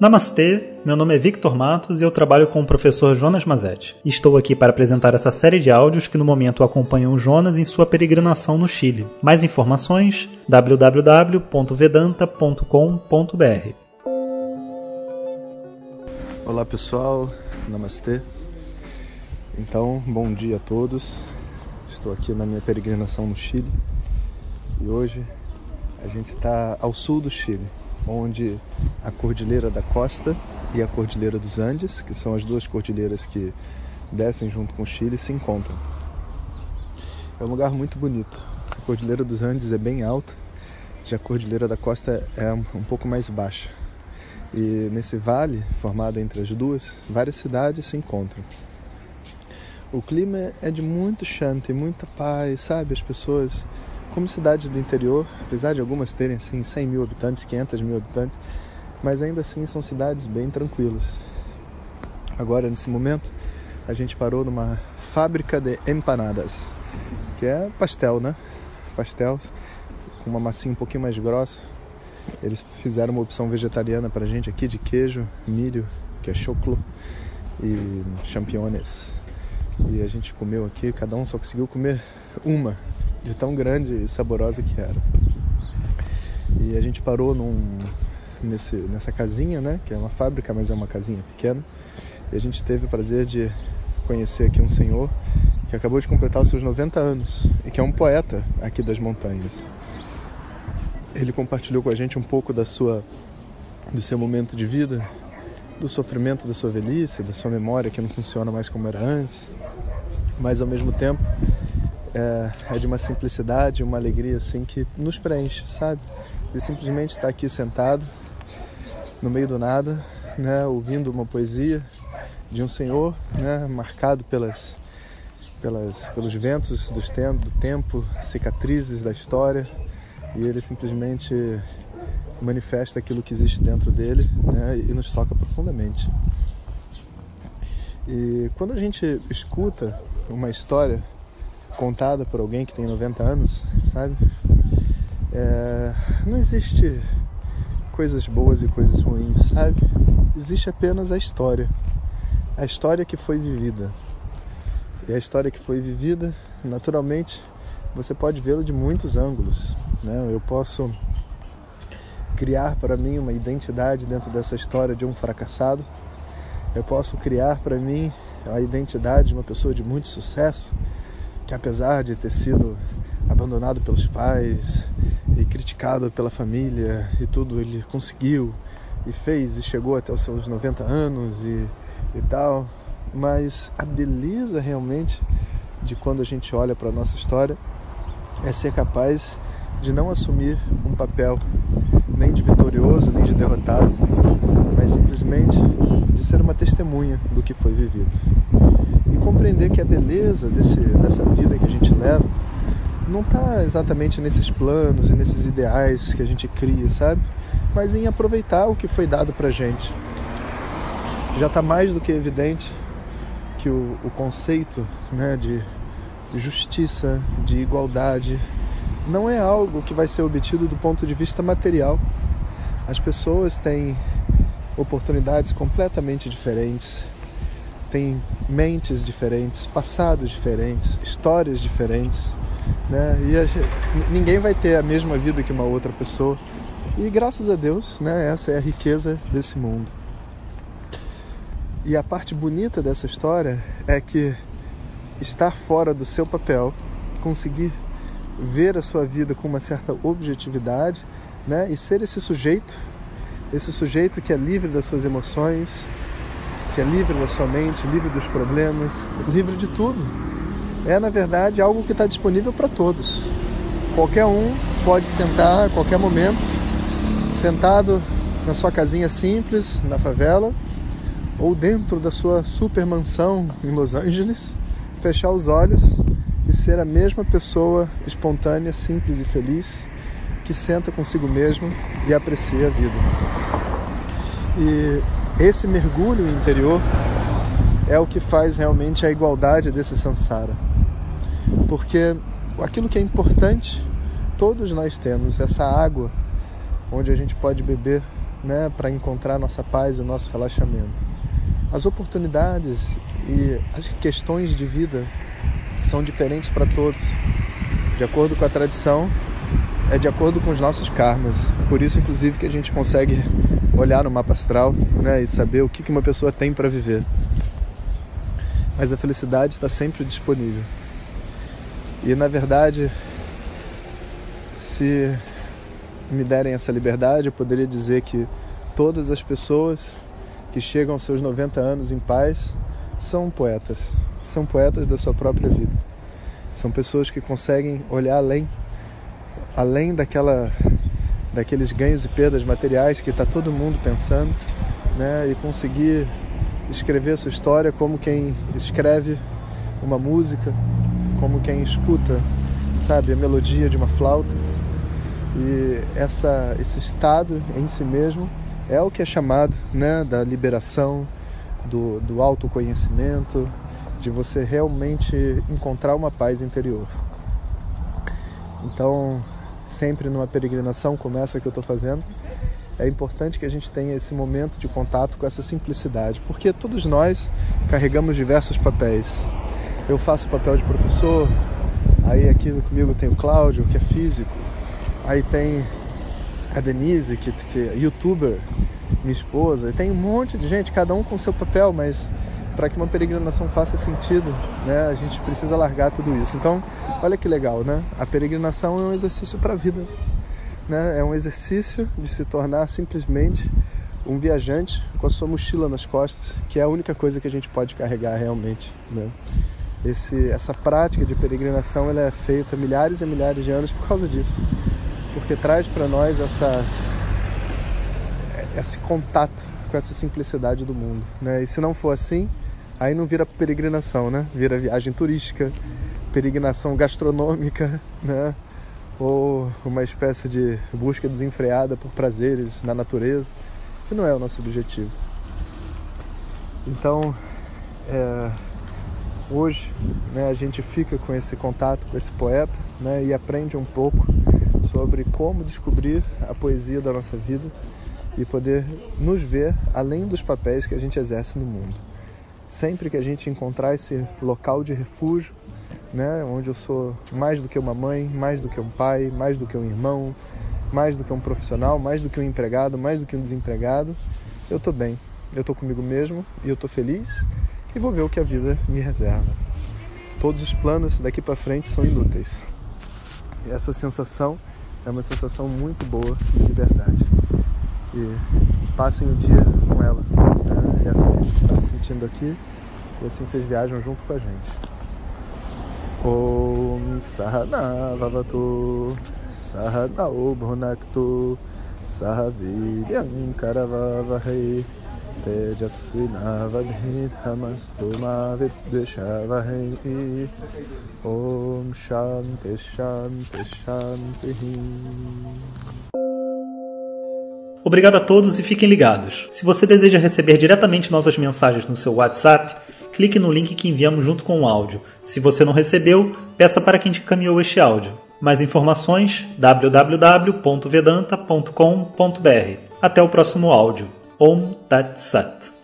Namastê, meu nome é Victor Matos e eu trabalho com o professor Jonas Mazetti. Estou aqui para apresentar essa série de áudios que no momento acompanham o Jonas em sua peregrinação no Chile. Mais informações www.vedanta.com.br. Olá pessoal, namastê. Então, bom dia a todos. Estou aqui na minha peregrinação no Chile e hoje a gente está ao sul do Chile, onde a Cordilheira da Costa e a Cordilheira dos Andes, que são as duas cordilheiras que descem junto com o Chile, se encontram. É um lugar muito bonito. A Cordilheira dos Andes é bem alta, já a Cordilheira da Costa é um pouco mais baixa. E nesse vale, formado entre as duas, várias cidades se encontram. O clima é de muito chante, muita paz, sabe? As pessoas como cidades do interior, apesar de algumas terem assim 100 mil habitantes, 500 mil habitantes, mas ainda assim são cidades bem tranquilas. Agora, nesse momento, a gente parou numa fábrica de empanadas, que é pastel, né? Pastel com uma massinha um pouquinho mais grossa. Eles fizeram uma opção vegetariana para a gente aqui de queijo, milho, que é choclo, e championes. E a gente comeu aqui, cada um só conseguiu comer uma de tão grande e saborosa que era. E a gente parou num, nesse, nessa casinha, né? Que é uma fábrica, mas é uma casinha pequena. E a gente teve o prazer de conhecer aqui um senhor que acabou de completar os seus 90 anos e que é um poeta aqui das montanhas. Ele compartilhou com a gente um pouco da sua do seu momento de vida, do sofrimento da sua velhice, da sua memória que não funciona mais como era antes, mas ao mesmo tempo é, é de uma simplicidade, uma alegria assim que nos preenche, sabe? De simplesmente estar aqui sentado no meio do nada, né, ouvindo uma poesia de um senhor, né, marcado pelas, pelas, pelos ventos dos tem do tempo, cicatrizes da história, e ele simplesmente manifesta aquilo que existe dentro dele né, e nos toca profundamente. E quando a gente escuta uma história contada por alguém que tem 90 anos, sabe? É, não existe coisas boas e coisas ruins, sabe? Existe apenas a história. A história que foi vivida. E a história que foi vivida, naturalmente, você pode vê-la de muitos ângulos. Né? Eu posso criar para mim uma identidade dentro dessa história de um fracassado. Eu posso criar para mim a identidade de uma pessoa de muito sucesso que apesar de ter sido abandonado pelos pais criticado pela família e tudo, ele conseguiu e fez e chegou até os seus 90 anos e, e tal. Mas a beleza realmente de quando a gente olha para a nossa história é ser capaz de não assumir um papel nem de vitorioso, nem de derrotado, mas simplesmente de ser uma testemunha do que foi vivido compreender que a beleza desse, dessa vida que a gente leva não está exatamente nesses planos e nesses ideais que a gente cria, sabe? Mas em aproveitar o que foi dado para gente. Já está mais do que evidente que o, o conceito né, de justiça, de igualdade, não é algo que vai ser obtido do ponto de vista material. As pessoas têm oportunidades completamente diferentes, tem mentes diferentes, passados diferentes, histórias diferentes, né? E ninguém vai ter a mesma vida que uma outra pessoa. E graças a Deus, né, essa é a riqueza desse mundo. E a parte bonita dessa história é que estar fora do seu papel, conseguir ver a sua vida com uma certa objetividade, né, e ser esse sujeito, esse sujeito que é livre das suas emoções, que é livre da sua mente, livre dos problemas, livre de tudo. É, na verdade, algo que está disponível para todos. Qualquer um pode sentar a qualquer momento, sentado na sua casinha simples, na favela, ou dentro da sua super mansão em Los Angeles, fechar os olhos e ser a mesma pessoa espontânea, simples e feliz que senta consigo mesmo e aprecia a vida. E esse mergulho interior é o que faz realmente a igualdade desse samsara. Porque aquilo que é importante, todos nós temos essa água onde a gente pode beber né, para encontrar nossa paz e o nosso relaxamento. As oportunidades e as questões de vida são diferentes para todos. De acordo com a tradição, é de acordo com os nossos karmas. Por isso, inclusive, que a gente consegue olhar no mapa astral né, e saber o que, que uma pessoa tem para viver. Mas a felicidade está sempre disponível. E na verdade, se me derem essa liberdade, eu poderia dizer que todas as pessoas que chegam aos seus 90 anos em paz são poetas, são poetas da sua própria vida. São pessoas que conseguem olhar além, além daquela, daqueles ganhos e perdas materiais que está todo mundo pensando, né? E conseguir escrever a sua história como quem escreve uma música, como quem escuta, sabe, a melodia de uma flauta. E essa, esse estado em si mesmo é o que é chamado né, da liberação, do, do autoconhecimento, de você realmente encontrar uma paz interior. Então, sempre numa peregrinação como essa que eu estou fazendo, é importante que a gente tenha esse momento de contato com essa simplicidade, porque todos nós carregamos diversos papéis. Eu faço o papel de professor, aí aqui comigo tem o Cláudio, que é físico, aí tem a Denise, que, que é youtuber, minha esposa, tem um monte de gente, cada um com seu papel, mas para que uma peregrinação faça sentido, né, a gente precisa largar tudo isso. Então, olha que legal, né? A peregrinação é um exercício para a vida, né? É um exercício de se tornar simplesmente um viajante com a sua mochila nas costas, que é a única coisa que a gente pode carregar realmente, né? Esse, essa prática de peregrinação ela é feita milhares e milhares de anos por causa disso, porque traz para nós essa esse contato com essa simplicidade do mundo, né? E se não for assim, aí não vira peregrinação, né? Vira viagem turística, peregrinação gastronômica, né? Ou uma espécie de busca desenfreada por prazeres na natureza, que não é o nosso objetivo. Então, é, hoje, né, a gente fica com esse contato com esse poeta, né? E aprende um pouco sobre como descobrir a poesia da nossa vida e poder nos ver além dos papéis que a gente exerce no mundo. Sempre que a gente encontrar esse local de refúgio, né, onde eu sou mais do que uma mãe, mais do que um pai, mais do que um irmão, mais do que um profissional, mais do que um empregado, mais do que um desempregado, eu estou bem, eu estou comigo mesmo e eu estou feliz e vou ver o que a vida me reserva. Todos os planos daqui para frente são inúteis. E essa sensação é uma sensação muito boa de liberdade e passem o dia com ela. Né? E a gente está se sentindo aqui e assim vocês viajam junto com a gente. Om Sahana Vavatu Sahana Bhunaktu Sahaviryam Karavavahe Obrigado a todos e fiquem ligados. Se você deseja receber diretamente nossas mensagens no seu WhatsApp, clique no link que enviamos junto com o áudio. Se você não recebeu, peça para quem te encaminhou este áudio. Mais informações www.vedanta.com.br. Até o próximo áudio. Om Tat Sat.